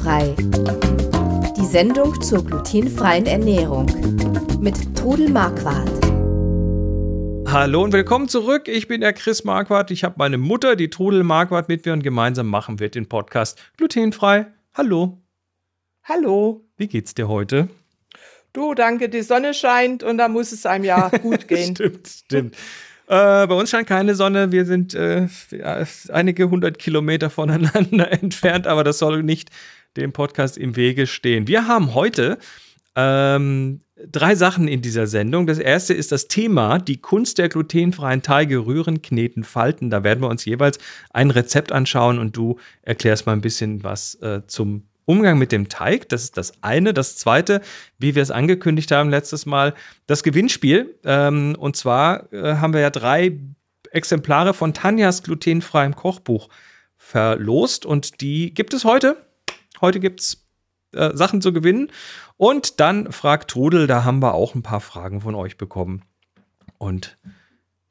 Glutenfrei. Die Sendung zur glutenfreien Ernährung mit Trudel Marquardt. Hallo und willkommen zurück. Ich bin der Chris Marquardt. Ich habe meine Mutter, die Trudel Marquardt, mit mir und gemeinsam machen wir den Podcast Glutenfrei. Hallo. Hallo. Wie geht's dir heute? Du, danke, die Sonne scheint und da muss es einem ja gut gehen. stimmt, stimmt. Äh, bei uns scheint keine Sonne. Wir sind äh, einige hundert Kilometer voneinander entfernt, aber das soll nicht dem Podcast im Wege stehen. Wir haben heute ähm, drei Sachen in dieser Sendung. Das erste ist das Thema, die Kunst der glutenfreien Teige, rühren, kneten, falten. Da werden wir uns jeweils ein Rezept anschauen und du erklärst mal ein bisschen was äh, zum Umgang mit dem Teig, das ist das eine. Das zweite, wie wir es angekündigt haben letztes Mal, das Gewinnspiel. Ähm, und zwar äh, haben wir ja drei Exemplare von Tanjas glutenfreiem Kochbuch verlost und die gibt es heute. Heute gibt es äh, Sachen zu gewinnen. Und dann fragt Trudel, da haben wir auch ein paar Fragen von euch bekommen. Und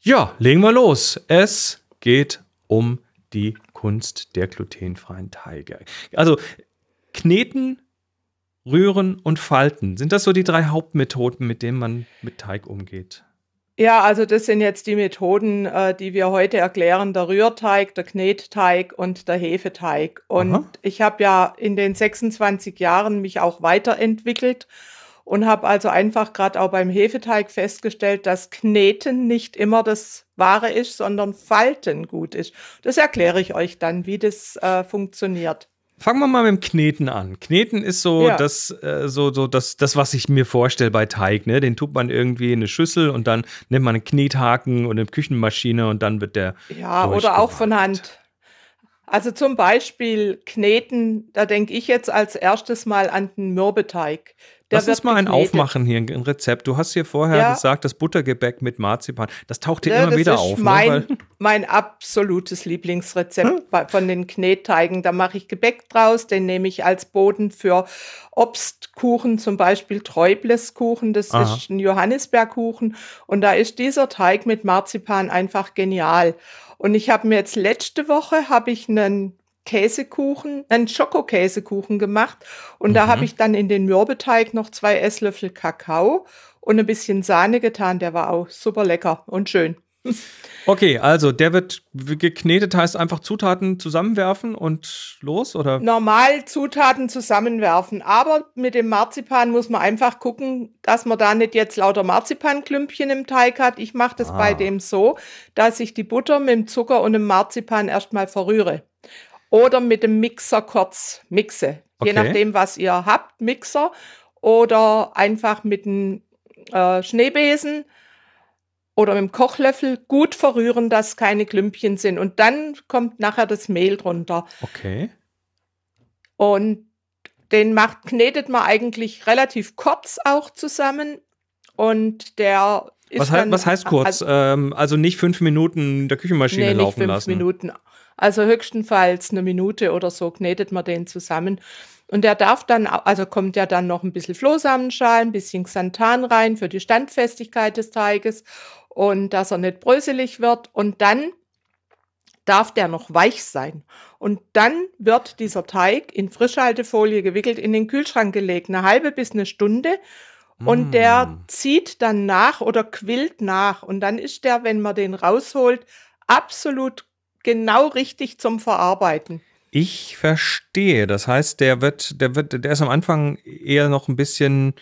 ja, legen wir los. Es geht um die Kunst der glutenfreien Teige. Also Kneten, Rühren und Falten. Sind das so die drei Hauptmethoden, mit denen man mit Teig umgeht? Ja, also das sind jetzt die Methoden, äh, die wir heute erklären, der Rührteig, der Knetteig und der Hefeteig. Und Aha. ich habe ja in den 26 Jahren mich auch weiterentwickelt und habe also einfach gerade auch beim Hefeteig festgestellt, dass Kneten nicht immer das Wahre ist, sondern Falten gut ist. Das erkläre ich euch dann, wie das äh, funktioniert. Fangen wir mal mit dem Kneten an. Kneten ist so ja. das, äh, so, so das, das, was ich mir vorstelle bei Teig. Ne? Den tut man irgendwie in eine Schüssel und dann nimmt man einen Knethaken und eine Küchenmaschine und dann wird der. Ja, oder auch von Hand. Also zum Beispiel Kneten, da denke ich jetzt als erstes mal an den Mürbeteig. Lass uns mal ein Aufmachen hier, ein Rezept. Du hast hier vorher ja. gesagt, das Buttergebäck mit Marzipan. Das taucht hier ja, immer wieder auf. Das ne? ist mein absolutes Lieblingsrezept hm? von den Knetteigen. Da mache ich Gebäck draus, den nehme ich als Boden für Obstkuchen, zum Beispiel Träubleskuchen. Das Aha. ist ein Johannisbeerkuchen. Und da ist dieser Teig mit Marzipan einfach genial. Und ich habe mir jetzt letzte Woche habe ich einen Käsekuchen, einen Schokokäsekuchen gemacht. Und mhm. da habe ich dann in den Mürbeteig noch zwei Esslöffel Kakao und ein bisschen Sahne getan. Der war auch super lecker und schön. Okay, also der wird geknetet, heißt einfach Zutaten zusammenwerfen und los, oder? Normal Zutaten zusammenwerfen, aber mit dem Marzipan muss man einfach gucken, dass man da nicht jetzt lauter Marzipanklümpchen im Teig hat. Ich mache das ah. bei dem so, dass ich die Butter mit dem Zucker und dem Marzipan erstmal verrühre oder mit dem Mixer kurz mixe. Okay. Je nachdem, was ihr habt, Mixer oder einfach mit einem äh, Schneebesen oder mit dem Kochlöffel gut verrühren, dass keine Klümpchen sind. Und dann kommt nachher das Mehl drunter. Okay. Und den macht, knetet man eigentlich relativ kurz auch zusammen. Und der. Was, dann, was heißt kurz? Also, ähm, also, nicht fünf Minuten in der Küchenmaschine nee, laufen nicht fünf lassen. Minuten. Also höchstenfalls eine Minute oder so knetet man den zusammen. Und der darf dann, also kommt ja dann noch ein bisschen Flohsamenschalen, ein bisschen Xanthan rein für die Standfestigkeit des Teiges und dass er nicht bröselig wird. Und dann darf der noch weich sein. Und dann wird dieser Teig in Frischhaltefolie gewickelt in den Kühlschrank gelegt, eine halbe bis eine Stunde. Und mm. der zieht dann nach oder quillt nach. Und dann ist der, wenn man den rausholt, absolut genau richtig zum Verarbeiten. Ich verstehe. Das heißt, der wird, der wird, der ist am Anfang eher noch ein bisschen,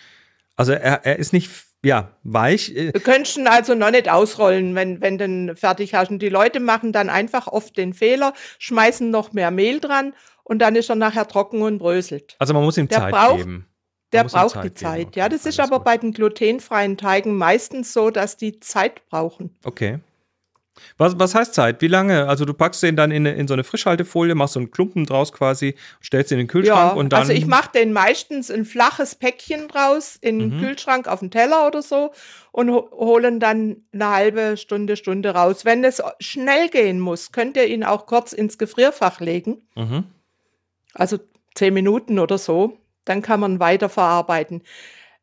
also er, er ist nicht, ja, weich. Du könntest ihn also noch nicht ausrollen, wenn, wenn du fertig hast. Und die Leute machen dann einfach oft den Fehler, schmeißen noch mehr Mehl dran und dann ist er nachher trocken und bröselt. Also man muss ihm der Zeit braucht, geben. Der braucht Zeit die Zeit. Okay, ja, das ist aber gut. bei den glutenfreien Teigen meistens so, dass die Zeit brauchen. Okay. Was, was heißt Zeit? Wie lange? Also du packst den dann in, in so eine Frischhaltefolie, machst so einen Klumpen draus quasi, stellst ihn in den Kühlschrank ja, und dann. Also ich mache den meistens ein flaches Päckchen draus in den mhm. Kühlschrank auf den Teller oder so und ho holen dann eine halbe Stunde, Stunde raus. Wenn es schnell gehen muss, könnt ihr ihn auch kurz ins Gefrierfach legen. Mhm. Also zehn Minuten oder so. Dann kann man weiterverarbeiten.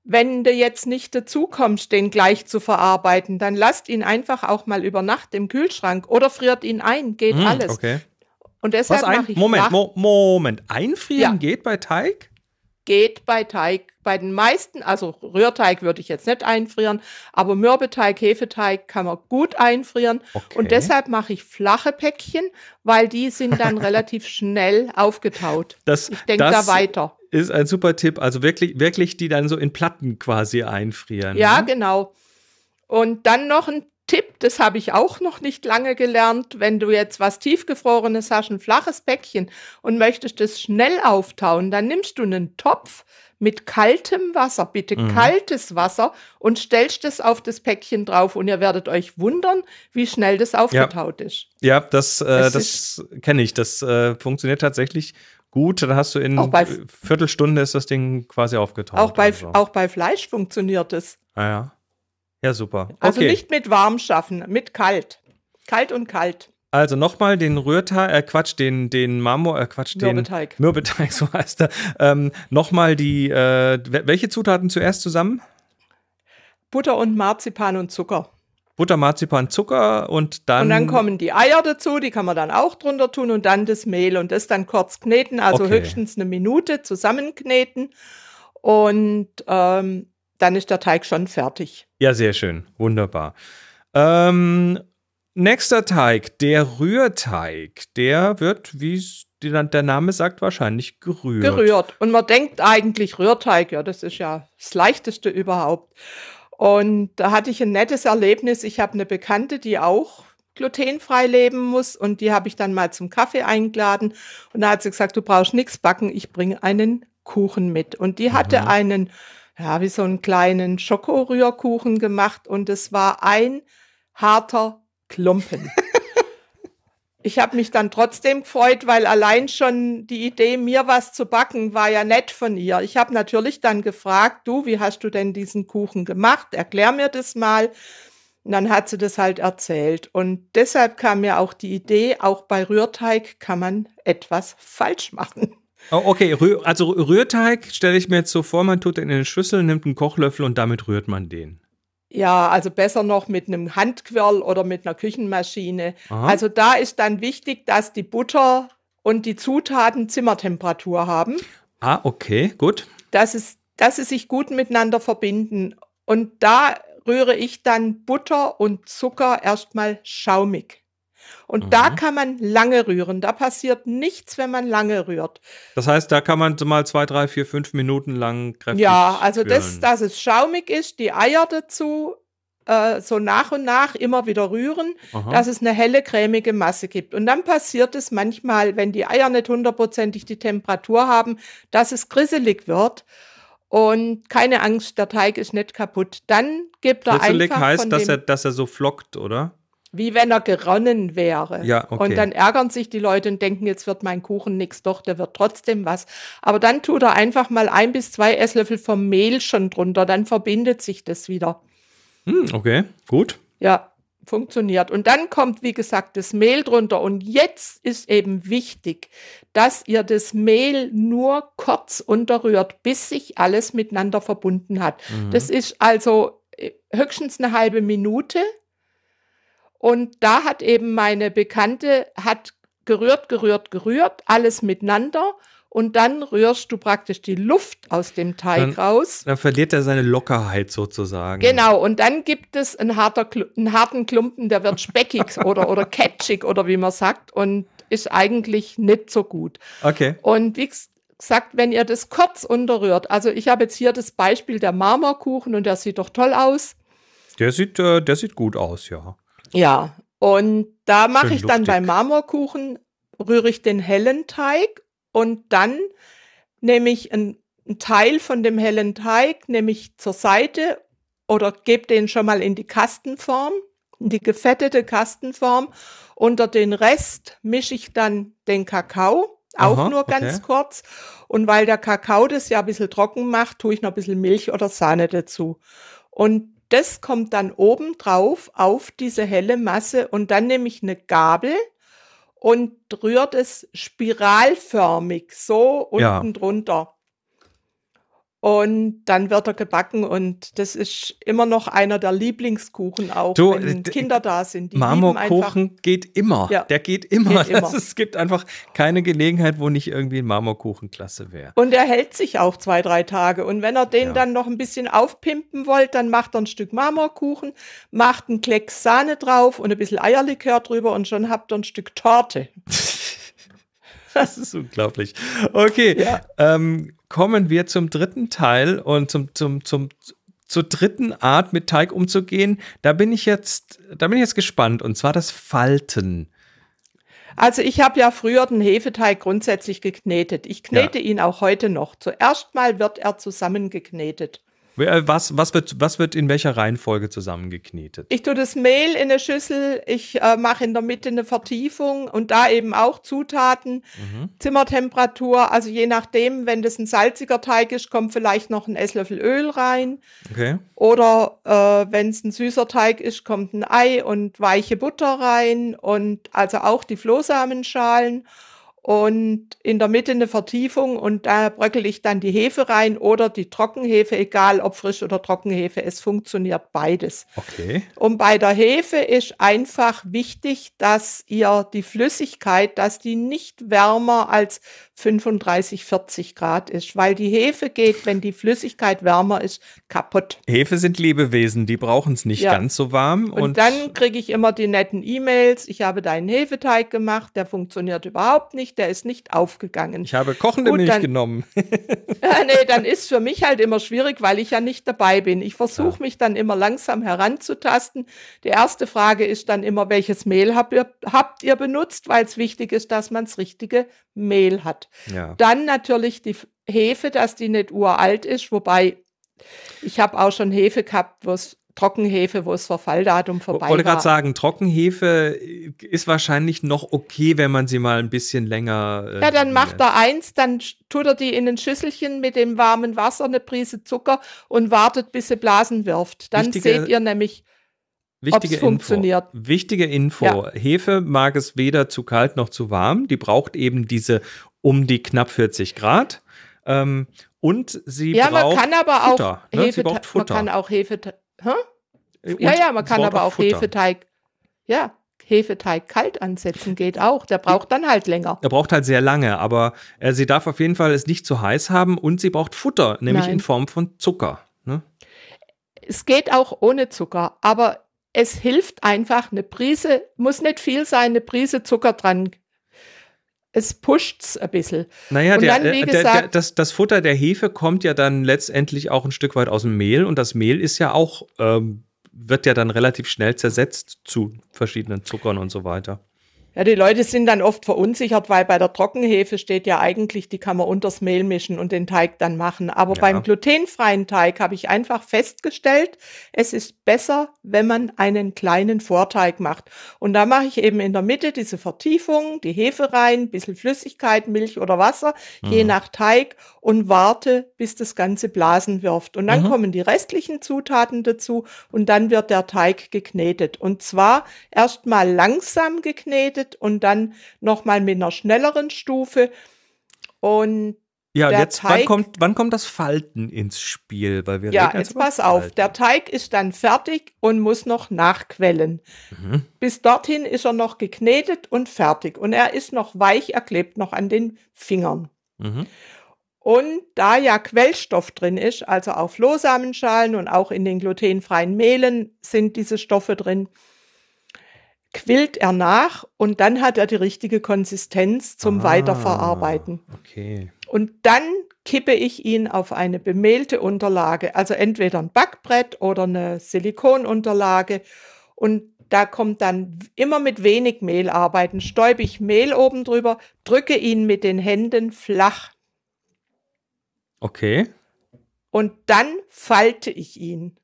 Wenn du jetzt nicht dazu kommst, den gleich zu verarbeiten, dann lasst ihn einfach auch mal über Nacht im Kühlschrank oder friert ihn ein, geht mm, alles. Okay. Und deshalb Was ein, mache ich Moment, Mo Moment. Einfrieren Ja. geht bei Teig? geht bei Teig. Bei den meisten, also Rührteig würde ich jetzt nicht einfrieren, aber Mürbeteig, Hefeteig kann man gut einfrieren. Okay. Und deshalb mache ich flache Päckchen, weil die sind dann relativ schnell aufgetaut. das, Ich denke da weiter. Ist ein super Tipp. Also wirklich, wirklich die dann so in Platten quasi einfrieren. Ja, ne? genau. Und dann noch ein Tipp, das habe ich auch noch nicht lange gelernt. Wenn du jetzt was tiefgefrorenes hast, ein flaches Päckchen und möchtest es schnell auftauen, dann nimmst du einen Topf mit kaltem Wasser, bitte Mhm. kaltes Wasser und stellst es auf das Päckchen drauf und ihr werdet euch wundern, wie schnell das aufgetaut ist. Ja, das, äh, Es das kenne ich. Das äh, funktioniert tatsächlich gut. Da hast du in bei- Viertelstunde ist das Ding quasi aufgetaucht. Auch bei, also. auch bei Fleisch funktioniert es. Ah, ja. ja, super. Also okay. nicht mit warm schaffen, mit kalt. Kalt und kalt. Also nochmal den Rührteig, äh Quatsch, den, den Marmor, äh Quatsch, den Mürbeteig. Mürbeteig, so heißt er. Ähm, nochmal die, äh, wel- welche Zutaten zuerst zusammen? Butter und Marzipan und Zucker. Butter, Marzipan, Zucker und dann. Und dann kommen die Eier dazu, die kann man dann auch drunter tun und dann das Mehl und das dann kurz kneten, also Okay. höchstens eine Minute zusammenkneten und ähm, dann ist der Teig schon fertig. Ja, sehr schön. Wunderbar. Ähm, nächster Teig, der Rührteig. Der wird, wie der Name sagt, wahrscheinlich gerührt. Gerührt. Und man denkt eigentlich Rührteig, ja, das ist ja das Leichteste überhaupt. Und da hatte ich ein nettes Erlebnis. Ich habe eine Bekannte, die auch glutenfrei leben muss und die habe ich dann mal zum Kaffee eingeladen und da hat sie gesagt, du brauchst nichts backen, ich bringe einen Kuchen mit. Und die hatte Mhm. einen, ja, wie so einen kleinen Schokorührkuchen gemacht und es war ein harter Klumpen. Ich habe mich dann trotzdem gefreut, weil allein schon die Idee, mir was zu backen, war ja nett von ihr. Ich habe natürlich dann gefragt, du, wie hast du denn diesen Kuchen gemacht? Erklär mir das mal. Und dann hat sie das halt erzählt. Und deshalb kam mir auch die Idee, auch bei Rührteig kann man etwas falsch machen. Oh, okay, also Rührteig stelle ich mir jetzt so vor, man tut den in eine Schüssel, nimmt einen Kochlöffel und damit rührt man den. Ja, also besser noch mit einem Handquirl oder mit einer Küchenmaschine. Aha. Also da ist dann wichtig, dass die Butter und die Zutaten Zimmertemperatur haben. Ah, okay, gut. dass, es, dass sie sich gut miteinander verbinden. Und da rühre ich dann Butter und Zucker erstmal schaumig. Und da Mhm. kann man lange rühren. Da passiert nichts, wenn man lange rührt. Das heißt, da kann man mal zwei, drei, vier, fünf Minuten lang kräftig ja, also das, dass es schaumig ist, die Eier dazu äh, so nach und nach immer wieder rühren, Aha. dass es eine helle, cremige Masse gibt. Und dann passiert es manchmal, wenn die Eier nicht hundertprozentig die Temperatur haben, dass es grisselig wird. Und keine Angst, der Teig ist nicht kaputt. Dann gibt er Brüsselig einfach heißt, von dass er, dass er so flockt, oder? Wie wenn er geronnen wäre. Ja, okay. Und dann ärgern sich die Leute und denken, jetzt wird mein Kuchen nix. Doch, der wird trotzdem was. Aber dann tut er einfach mal ein bis zwei Esslöffel vom Mehl schon drunter. Dann verbindet sich das wieder. Hm, okay, gut. Ja, funktioniert. Und dann kommt, wie gesagt, das Mehl drunter. Und jetzt ist eben wichtig, dass ihr das Mehl nur kurz unterrührt, bis sich alles miteinander verbunden hat. Mhm. Das ist also äh, höchstens eine halbe Minute. Und da hat eben meine Bekannte, hat gerührt, gerührt, gerührt, alles miteinander. Und dann rührst du praktisch die Luft aus dem Teig Dann- raus. Dann verliert er seine Lockerheit sozusagen. Genau, und dann gibt es einen, harter, einen harten Klumpen, der wird speckig oder, oder catchig oder wie man sagt und ist eigentlich nicht so gut. Okay. Und wie gesagt, wenn ihr das kurz unterrührt, also ich habe jetzt hier das Beispiel der Marmorkuchen und der sieht doch toll aus. Der sieht, äh, der sieht gut aus, ja. Ja, und da mache ich dann beim Marmorkuchen, rühre ich den hellen Teig und dann nehme ich einen, einen Teil von dem hellen Teig, nehme ich zur Seite oder gebe den schon mal in die Kastenform, in die gefettete Kastenform. Unter den Rest mische ich dann den Kakao, auch Aha, nur ganz okay. kurz. Und weil der Kakao das ja ein bisschen trocken macht, tue ich noch ein bisschen Milch oder Sahne dazu. Und das kommt dann oben drauf auf diese helle Masse und dann nehme ich eine Gabel und rührt es spiralförmig so Ja. unten drunter. Und dann wird er gebacken und das ist immer noch einer der Lieblingskuchen auch, Du, wenn äh, Kinder da sind. Marmorkuchen geht immer. Ja. Der geht immer. Geht immer. Es gibt einfach keine Gelegenheit, wo nicht irgendwie ein Marmorkuchen klasse wäre. und er hält sich auch zwei, drei Tage. Und wenn er den Ja. dann noch ein bisschen aufpimpen wollt, dann macht er ein Stück Marmorkuchen, macht einen Klecks Sahne drauf und ein bisschen Eierlikör drüber und schon habt ihr ein Stück Torte. Das ist unglaublich. Okay, Ja. ähm, kommen wir zum dritten Teil und zum, zum, zum, zur dritten Art, mit Teig umzugehen. Da bin ich jetzt, da bin ich jetzt gespannt. Und zwar das Falten. Also ich habe ja früher den Hefeteig grundsätzlich geknetet. Ich knete ihn auch heute noch. Zuerst mal wird er zusammengeknetet. Wer- Was, was, wird, was wird in welcher Reihenfolge zusammengeknetet? Ich tue das Mehl in eine Schüssel, ich äh, mache in der Mitte eine Vertiefung und da eben auch Zutaten, Zimmertemperatur, also je nachdem, wenn das ein salziger Teig ist, kommt vielleicht noch ein Esslöffel Öl rein Okay. oder äh, wenn es ein süßer Teig ist, kommt ein Ei und weiche Butter rein und also auch die Flohsamenschalen und in der Mitte eine Vertiefung und da bröckel ich dann die Hefe rein oder die Trockenhefe, egal ob frisch oder Trockenhefe, es funktioniert beides. Okay. Und bei der Hefe ist einfach wichtig, dass ihr die Flüssigkeit, dass die nicht wärmer als 35, 40 Grad ist, weil die Hefe geht, wenn die Flüssigkeit wärmer ist, kaputt. Hefe sind Lebewesen, die brauchen es nicht Ja. ganz so warm. Und, Und, dann kriege ich immer die netten E-Mails, ich habe deinen Hefeteig gemacht, der funktioniert überhaupt nicht, der ist nicht aufgegangen. ich habe kochende Gut, Milch dann- genommen. Ja, nee, dann ist für mich halt immer schwierig, weil ich ja nicht dabei bin. Ich versuche mich dann immer langsam heranzutasten. Die erste Frage ist dann immer, welches Mehl habt ihr, habt ihr benutzt, weil es wichtig ist, dass man das richtige Mehl hat. ja. Dann natürlich die Hefe, dass die nicht uralt ist, wobei ich habe auch schon Hefe gehabt, wo es Trockenhefe, wo das Verfalldatum Ich vorbei wollte war. gerade sagen, Trockenhefe ist wahrscheinlich noch okay, wenn man sie mal ein bisschen länger. äh, Ja, dann macht ja. er eins, dann tut er die in ein Schüsselchen mit dem warmen Wasser, eine Prise Zucker und wartet, bis sie Blasen wirft. Dann Wichtige- seht ihr nämlich, Wichtige ob's funktioniert. Info. Wichtige Info. Hefe mag es weder zu kalt noch zu warm. Die braucht eben diese um die knapp 40 Grad. Ähm, und sie ja, man braucht kann aber Futter. auch ne? Sie Hefe, braucht man Futter. kann auch Hefeteig, hä? Und Ja, ja, man kann aber auch Futter. Hefeteig, ja, Hefeteig kalt ansetzen geht auch. Der braucht dann halt länger. Er braucht halt sehr lange, aber äh, sie darf auf jeden Fall es nicht zu heiß haben und sie braucht Futter, nämlich Nein. in Form von Zucker. Ne? Es geht auch ohne Zucker, aber es hilft einfach, eine Prise, muss nicht viel sein, eine Prise Zucker dran. Es pusht's ein bisschen. Naja, Und der, dann, wie äh, der, der, gesagt- das, das Futter der Hefe kommt ja dann letztendlich auch ein Stück weit aus dem Mehl und das Mehl ist ja auch, ähm, wird ja dann relativ schnell zersetzt zu verschiedenen Zuckern und so weiter. Ja, die Leute sind dann oft verunsichert, weil bei der Trockenhefe steht ja eigentlich, die kann man unters Mehl mischen und den Teig dann machen. Aber Ja. beim glutenfreien Teig habe ich einfach festgestellt, es ist besser, wenn man einen kleinen Vorteig macht. Und da mache ich eben in der Mitte diese Vertiefung, die Hefe rein, bisschen Flüssigkeit, Milch oder Wasser, je nach Teig und warte, bis das Ganze Blasen wirft. Und dann Mhm. kommen die restlichen Zutaten dazu und dann wird der Teig geknetet. Und zwar erstmal langsam geknetet und dann nochmal mit einer schnelleren Stufe. Und Ja, jetzt, wann Teig- kommt, wann kommt das Falten ins Spiel? Weil wir ja, jetzt über pass auf, der Teig ist dann fertig und muss noch nachquellen. Mhm. Bis dorthin ist er noch geknetet und fertig. Und er ist noch weich, er klebt noch an den Fingern. Mhm. Und da ja Quellstoff drin ist, also auf Flohsamenschalen und auch in den glutenfreien Mehlen sind diese Stoffe drin, quillt er nach und dann hat er die richtige Konsistenz zum Ah, Weiterverarbeiten. Okay. Und dann kippe ich ihn auf eine bemehlte Unterlage, also entweder ein Backbrett oder eine Silikonunterlage. Und da kommt dann immer mit wenig Mehl arbeiten. Stäube ich Mehl oben drüber, drücke ihn mit den Händen flach Okay. und dann falte ich ihn.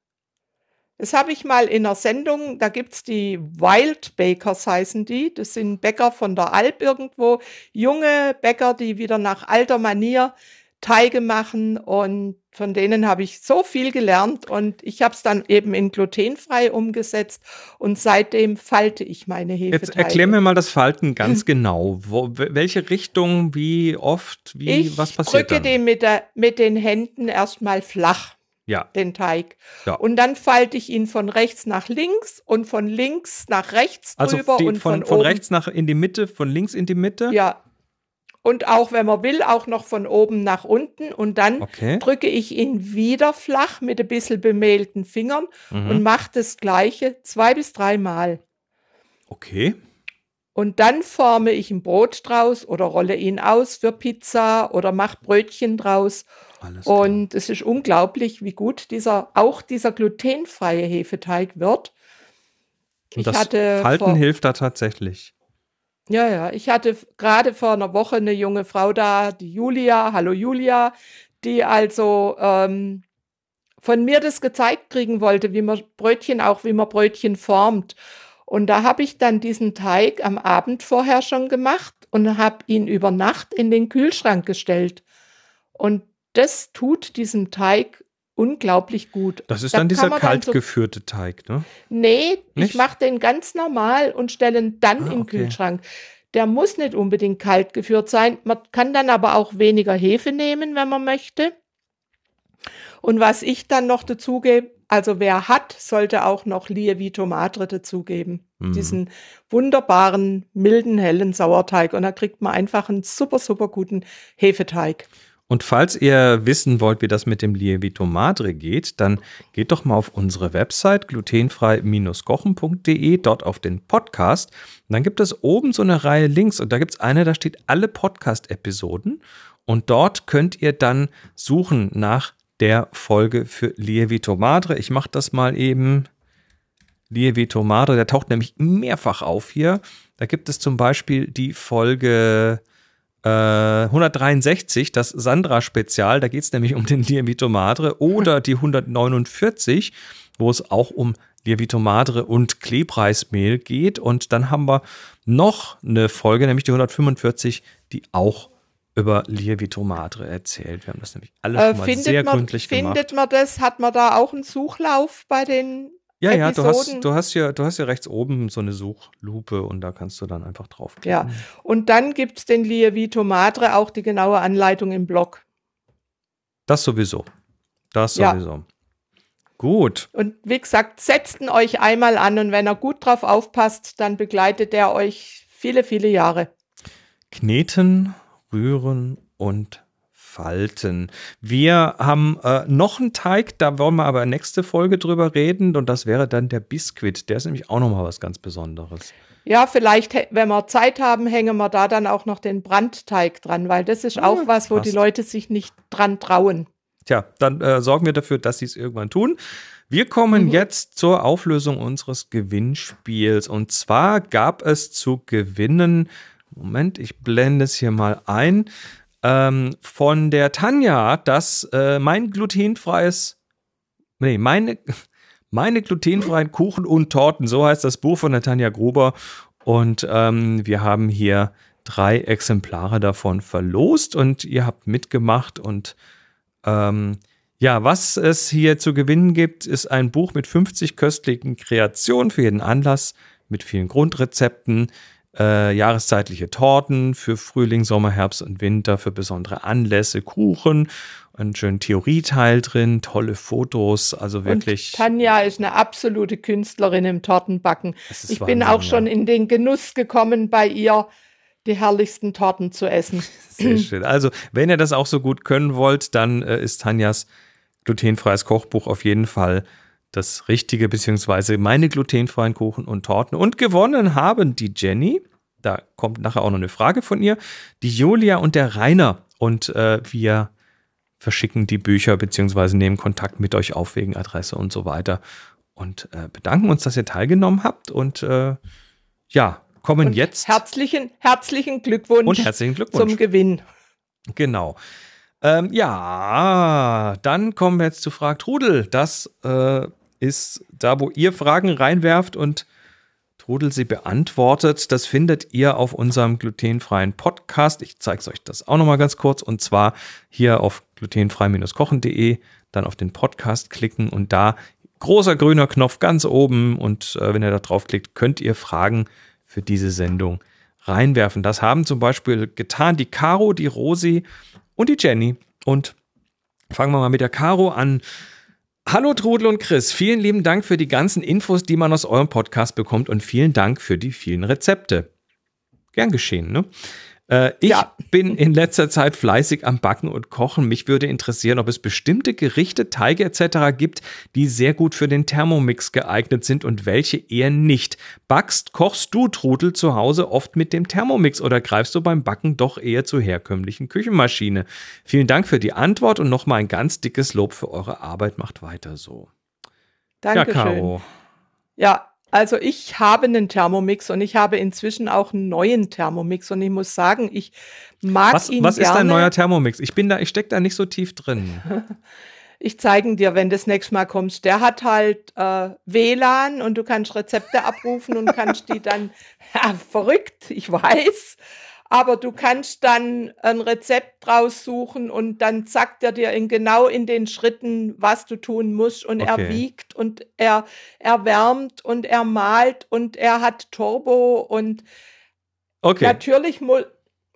Das habe ich mal in einer Sendung, da gibt's die Wild Bakers heißen die. Das sind Bäcker von der Alp irgendwo, junge Bäcker, die wieder nach alter Manier Teige machen und von denen habe ich so viel gelernt und ich habe es dann eben in glutenfrei umgesetzt und seitdem falte ich meine Hefeteige. Jetzt erklär mir mal das Falten ganz genau. Wo, welche Richtung, wie oft, wie, ich was passiert drücke dann? den mit, der, mit den Händen erstmal flach, Ja, den Teig. Ja. Und dann falte ich ihn von rechts nach links und von links nach rechts also drüber die, und von, von, von rechts nach in die Mitte, von links in die Mitte? Ja. Und auch, wenn man will, auch noch von oben nach unten. Und dann Okay. drücke ich ihn wieder flach mit ein bisschen bemehlten Fingern Mhm. und mache das Gleiche zwei bis dreimal. Okay. Und dann forme ich ein Brot draus oder rolle ihn aus für Pizza oder mache Brötchen draus. Und es ist unglaublich, wie gut dieser, auch dieser glutenfreie Hefeteig wird. Und ich das hatte Falten vor- hilft da tatsächlich. Ja, ja, ich hatte gerade vor einer Woche eine junge Frau da, die Julia, hallo Julia, die also ähm, von mir das gezeigt kriegen wollte, wie man Brötchen, auch wie man Brötchen formt. Und da habe ich dann diesen Teig am Abend vorher schon gemacht und habe ihn über Nacht in den Kühlschrank gestellt. Und das tut diesem Teig unglaublich gut. Das ist Da dann dieser dann kalt so geführte Teig, ne? Nee, Nicht? ich mache den ganz normal und stelle ihn dann Ah, im okay. Kühlschrank. Der muss nicht unbedingt kalt geführt sein. Man kann dann aber auch weniger Hefe nehmen, wenn man möchte. Und was ich dann noch dazugebe, also wer hat, sollte auch noch Lievito Madre dazugeben. Mhm. Diesen wunderbaren, milden, hellen Sauerteig. Und da kriegt man einfach einen super, super guten Hefeteig. Und falls ihr wissen wollt, wie das mit dem Lievito Madre geht, dann geht doch mal auf unsere Website glutenfrei-kochen.de, dort auf den Podcast. Und dann gibt es oben so eine Reihe Links und da gibt es eine, da steht alle Podcast-Episoden. Und dort könnt ihr dann suchen nach der Folge für Lievito Madre. Ich mache das mal eben. Lievito Madre, der taucht nämlich mehrfach auf hier. Da gibt es zum Beispiel die Folge äh, 163, das Sandra-Spezial, da geht es nämlich um den Lievito Madre, oder die 149, wo es auch um Lievito Madre und Klebreismehl geht. Und dann haben wir noch eine Folge, nämlich die 145, die auch über Lievito Madre erzählt. Wir haben das nämlich alle Äh, schon mal findet, sehr man, gründlich gemacht. findet man das? Hat man da auch einen Suchlauf bei den Ja, ja, du hast, du hast ja, du hast ja rechts oben so eine Suchlupe und da kannst du dann einfach draufklicken. Ja, und dann gibt es den Lievito Madre, auch die genaue Anleitung im Blog. Das sowieso. Das Ja. sowieso. Gut. Und wie gesagt, setzt ihn euch einmal an und wenn er gut drauf aufpasst, dann begleitet er euch viele, viele Jahre. Kneten, rühren und falten. Wir haben äh, noch einen Teig, da wollen wir aber nächste Folge drüber reden und das wäre dann der Biskuit. Der ist nämlich auch nochmal was ganz Besonderes. Ja, vielleicht, wenn wir Zeit haben, hängen wir da dann auch noch den Brandteig dran, weil das ist auch Ah, was, wo die passt. Leute sich nicht dran trauen. Tja, dann äh, sorgen wir dafür, dass sie es irgendwann tun. Wir kommen Mhm. jetzt zur Auflösung unseres Gewinnspiels. Und zwar gab es zu gewinnen, Moment, ich blende es hier mal ein, ähm, von der Tanja, dass äh, mein glutenfreies, nee, meine, meine glutenfreien Kuchen und Torten, so heißt das Buch von der Tanja Gruber. Und ähm, wir haben hier drei Exemplare davon verlost und ihr habt mitgemacht und ähm, ja, was es hier zu gewinnen gibt, ist ein Buch mit 50 köstlichen Kreationen für jeden Anlass, mit vielen Grundrezepten, äh, jahreszeitliche Torten für Frühling, Sommer, Herbst und Winter, für besondere Anlässe, Kuchen, einen schönen Theorieteil drin, tolle Fotos, also wirklich. Und Tanja ist eine absolute Künstlerin im Tortenbacken. Ich bin Wahnsinn, auch ja. schon in den Genuss gekommen, bei ihr die herrlichsten Torten zu essen. Sehr schön. Also, wenn ihr das auch so gut können wollt, dann äh, ist Tanjas glutenfreies Kochbuch auf jeden Fall das Richtige, beziehungsweise meine glutenfreien Kuchen und Torten. Und gewonnen haben die Jenny, da kommt nachher auch noch eine Frage von ihr, die Julia und der Rainer. Und äh, wir verschicken die Bücher, beziehungsweise nehmen Kontakt mit euch auf wegen Adresse und so weiter. Und äh, bedanken uns, dass ihr teilgenommen habt. Und äh, ja, kommen Und jetzt. Herzlichen, herzlichen Glückwunsch und herzlichen Glückwunsch. zum Gewinn. Genau. Ähm, ja, dann kommen wir jetzt zu Frag Trudel. Das äh, ist da, wo ihr Fragen reinwerft und Trudel sie beantwortet. Das findet ihr auf unserem glutenfreien Podcast. Ich zeige euch das auch nochmal ganz kurz. Und zwar hier auf glutenfrei-kochen.de, dann auf den Podcast klicken und da großer grüner Knopf ganz oben. Und äh, wenn ihr da draufklickt, könnt ihr Fragen für diese Sendung reinwerfen. Das haben zum Beispiel getan die Caro, die Rosi und die Jenny. Und fangen wir mal mit der Caro an. Hallo Trudel und Chris, vielen lieben Dank für die ganzen Infos, die man aus eurem Podcast bekommt und vielen Dank für die vielen Rezepte. Gern geschehen, ne? Äh, ich ja. bin in letzter Zeit fleißig am Backen und Kochen. Mich würde interessieren, ob es bestimmte Gerichte, Teige etc. gibt, die sehr gut für den Thermomix geeignet sind und welche eher nicht. Backst, kochst du, Trudel, zu Hause oft mit dem Thermomix oder greifst du beim Backen doch eher zur herkömmlichen Küchenmaschine? Vielen Dank für die Antwort und nochmal ein ganz dickes Lob für eure Arbeit. Macht weiter so. Dankeschön. Ja, Caro. Ja, also ich habe einen Thermomix und ich habe inzwischen auch einen neuen Thermomix und ich muss sagen, ich mag was, ihn Was gerne. ist dein neuer Thermomix? Ich bin da, ich stecke da nicht so tief drin. ich zeige dir, wenn du das nächste Mal kommst. Der hat halt äh, WLAN und du kannst Rezepte abrufen und kannst die dann, ja, verrückt, ich weiß, aber du kannst dann ein Rezept draus suchen und dann sagt er dir in genau in den Schritten, was du tun musst und okay. er wiegt und er erwärmt und er malt und er hat Turbo und okay. natürlich mu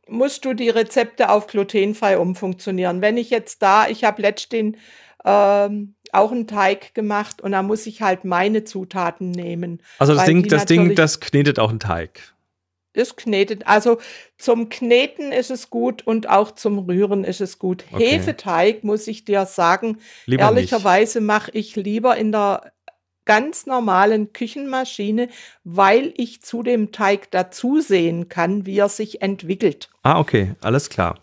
musst du die Rezepte auf glutenfrei umfunktionieren. Wenn ich jetzt da, ich habe letztens ähm, auch einen Teig gemacht und da muss ich halt meine Zutaten nehmen. Also das Ding, das Ding, das knetet auch einen Teig ist knetet. Also zum Kneten ist es gut und auch zum Rühren ist es gut. Okay. Hefeteig, muss ich dir sagen, lieber ehrlicherweise mache ich lieber in der ganz normalen Küchenmaschine, weil ich zu dem Teig dazu sehen kann, wie er sich entwickelt. Ah, okay, alles klar.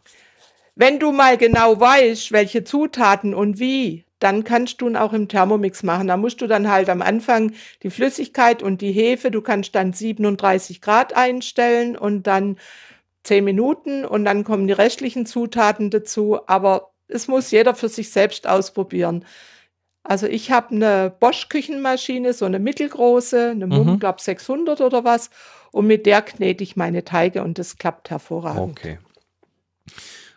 Wenn du mal genau weißt, welche Zutaten und wie, dann kannst du ihn auch im Thermomix machen. Da musst du dann halt am Anfang die Flüssigkeit und die Hefe, du kannst dann 37 Grad einstellen und dann 10 Minuten und dann kommen die restlichen Zutaten dazu. Aber es muss jeder für sich selbst ausprobieren. Also ich habe eine Bosch-Küchenmaschine, so eine mittelgroße, eine Mumm, mhm. glaube 600 oder was. Und mit der knete ich meine Teige und das klappt hervorragend. Okay.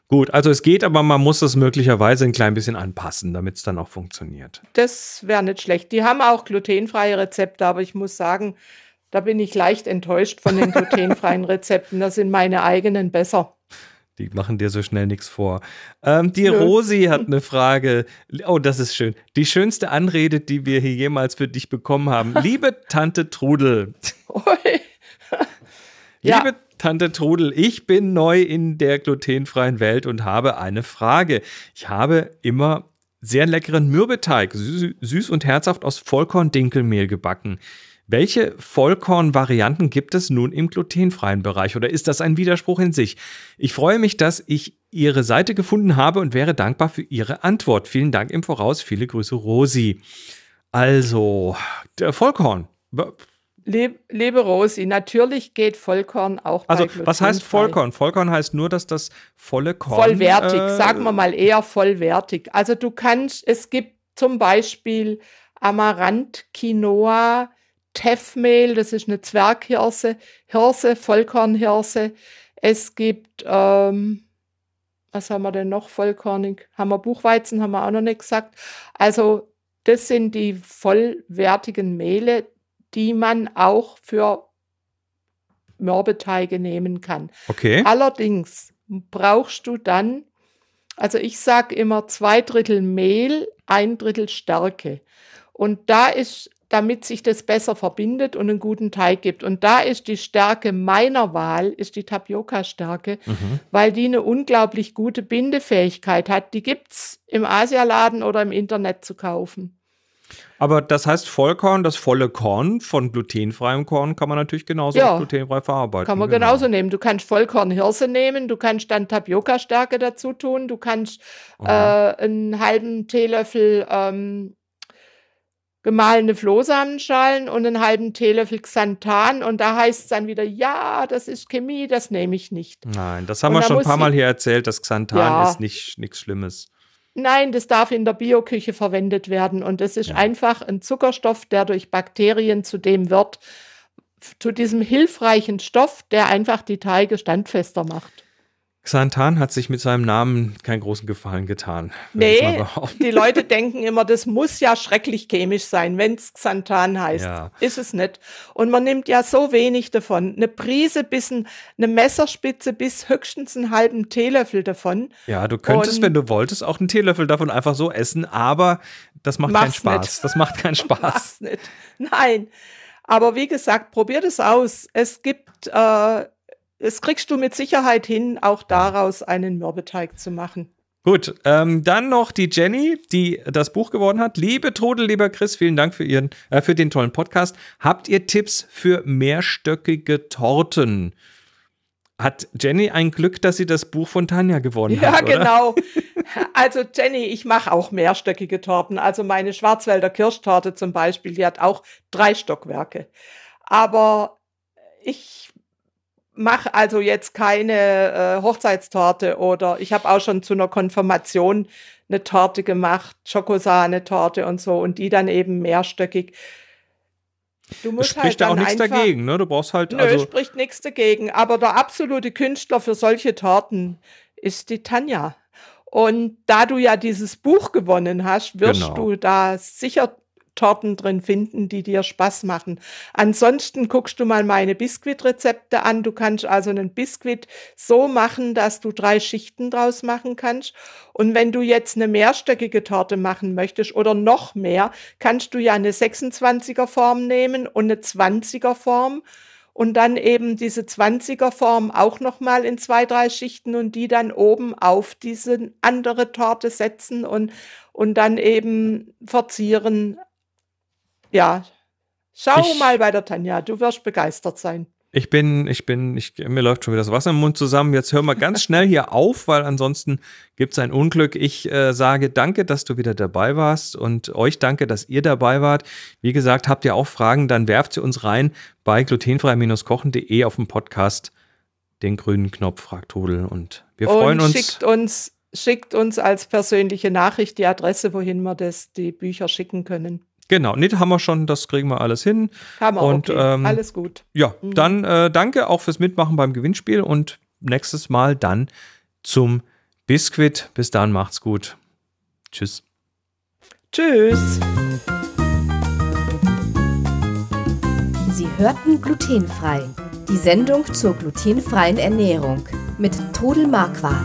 Gut, also es geht, aber man muss es möglicherweise ein klein bisschen anpassen, damit es dann auch funktioniert. Das wäre nicht schlecht. Die haben auch glutenfreie Rezepte, aber ich muss sagen, da bin ich leicht enttäuscht von den glutenfreien Rezepten. Da sind meine eigenen besser. Die machen dir so schnell nichts vor. Ähm, die Nö. Rosi hat eine Frage. Oh, das ist schön. Die schönste Anrede, die wir hier jemals für dich bekommen haben. Liebe Tante Trudel. ja. Tante Trudel, ich bin neu in der glutenfreien Welt und habe eine Frage. Ich habe immer sehr leckeren Mürbeteig, süß und herzhaft aus Vollkorn-Dinkelmehl gebacken. Welche Vollkorn-Varianten gibt es nun im glutenfreien Bereich oder ist das ein Widerspruch in sich? Ich freue mich, dass ich Ihre Seite gefunden habe und wäre dankbar für Ihre Antwort. Vielen Dank im Voraus. Viele Grüße, Rosi. Also, der Vollkorn. Lebe Rosi, natürlich geht Vollkorn auch bei Also, was heißt Vollkorn? Vollkorn heißt nur, dass das volle Korn. Vollwertig, äh, sagen wir mal eher vollwertig. Also, du kannst, es gibt zum Beispiel Amaranth, Quinoa, Teffmehl, das ist eine Zwerghirse, Hirse, Vollkornhirse. Es gibt, ähm, was haben wir denn noch vollkornig? Haben wir Buchweizen, haben wir auch noch nicht gesagt. Also, das sind die vollwertigen Mehle, die man auch für Mürbeteige nehmen kann. Okay. Allerdings brauchst du dann, also ich sage immer zwei Drittel Mehl, ein Drittel Stärke. Und da ist, damit sich das besser verbindet und einen guten Teig gibt. Und da ist die Stärke meiner Wahl, ist die Tapioca-Stärke, mhm. weil die eine unglaublich gute Bindefähigkeit hat. Die gibt es im Asialaden oder im Internet zu kaufen. Aber das heißt Vollkorn, das volle Korn von glutenfreiem Korn kann man natürlich genauso ja, glutenfrei verarbeiten. Kann man genau. genauso nehmen. Du kannst Vollkornhirse nehmen, du kannst dann Tapioca-Stärke dazu tun, du kannst äh, einen halben Teelöffel ähm, gemahlene Flohsamenschalen und einen halben Teelöffel Xanthan und da heißt es dann wieder, ja, das ist Chemie, das nehme ich nicht. Nein, das haben und wir schon ein paar Mal hier erzählt, das Xanthan ja, ist nicht nichts Schlimmes. Nein, das darf in der Bioküche verwendet werden und das ist ja. einfach ein Zuckerstoff, der durch Bakterien zu dem wird, zu diesem hilfreichen Stoff, der einfach die Teige standfester macht. Xanthan hat sich mit seinem Namen keinen großen Gefallen getan. Nee, die Leute denken immer, das muss ja schrecklich chemisch sein, wenn es Xanthan heißt. Ja. Ist es nicht. Und man nimmt ja so wenig davon. Eine Prise bis ein, eine Messerspitze bis höchstens einen halben Teelöffel davon. Ja, du könntest, Und- wenn du wolltest, auch einen Teelöffel davon einfach so essen, aber das macht keinen Spaß. nicht. Das macht keinen Spaß. Mach's nicht. Nein. Aber wie gesagt, probiert es aus. Es gibt, äh, es kriegst du mit Sicherheit hin, auch daraus einen Mürbeteig zu machen. Gut, ähm, dann noch die Jenny, die das Buch gewonnen hat. Liebe Trudel, lieber Chris, vielen Dank für Ihren, äh, für den tollen Podcast. Habt ihr Tipps für mehrstöckige Torten? Hat Jenny ein Glück, dass sie das Buch von Tanja gewonnen Ja, hat, oder? genau. Also Jenny, ich mache auch mehrstöckige Torten. Also meine Schwarzwälder Kirschtorte zum Beispiel, die hat auch drei Stockwerke. Aber ich mache also jetzt keine äh, Hochzeitstorte oder ich habe auch schon zu einer Konfirmation eine Torte gemacht, Schokosahne-Torte und so und die dann eben mehrstöckig. Du musst spricht halt ja auch nichts einfach, dagegen, ne? Du brauchst halt, Nö, also, spricht nichts dagegen. Aber der absolute Künstler für solche Torten ist die Tanja. Und da du ja dieses Buch gewonnen hast, wirst Genau. du da sicher Torten drin finden, die dir Spaß machen. Ansonsten guckst du mal meine Biskuitrezepte an. Du kannst also einen Biskuit so machen, dass du drei Schichten draus machen kannst. Und wenn du jetzt eine mehrstöckige Torte machen möchtest oder noch mehr, kannst du ja eine 26er Form nehmen und eine 20er Form und dann eben diese 20er Form auch noch mal in zwei, drei Schichten und die dann oben auf diese andere Torte setzen und, und dann eben verzieren. Ja, schau Ich- mal bei der Tanja, du wirst begeistert sein. Ich bin, ich bin, ich, mir läuft schon wieder das Wasser im Mund zusammen. Jetzt hören wir ganz schnell hier auf, weil ansonsten gibt es ein Unglück. Ich äh, sage danke, dass du wieder dabei warst und euch danke, dass ihr dabei wart. Wie gesagt, habt ihr auch Fragen, dann werft sie uns rein bei glutenfrei-kochen.de auf dem Podcast den grünen Knopf Fragt Todel und wir freuen und uns. schickt uns, schickt uns als persönliche Nachricht die Adresse, wohin wir das, die Bücher schicken können. Genau, nee, haben wir schon, das kriegen wir alles hin. Hammer, Und, okay. ähm, alles gut. Ja, Mhm. dann äh, danke auch fürs Mitmachen beim Gewinnspiel und nächstes Mal dann zum Biskuit. Bis dann, macht's gut. Tschüss. Tschüss. Sie hörten glutenfrei. Die Sendung zur glutenfreien Ernährung mit Todel Marquardt.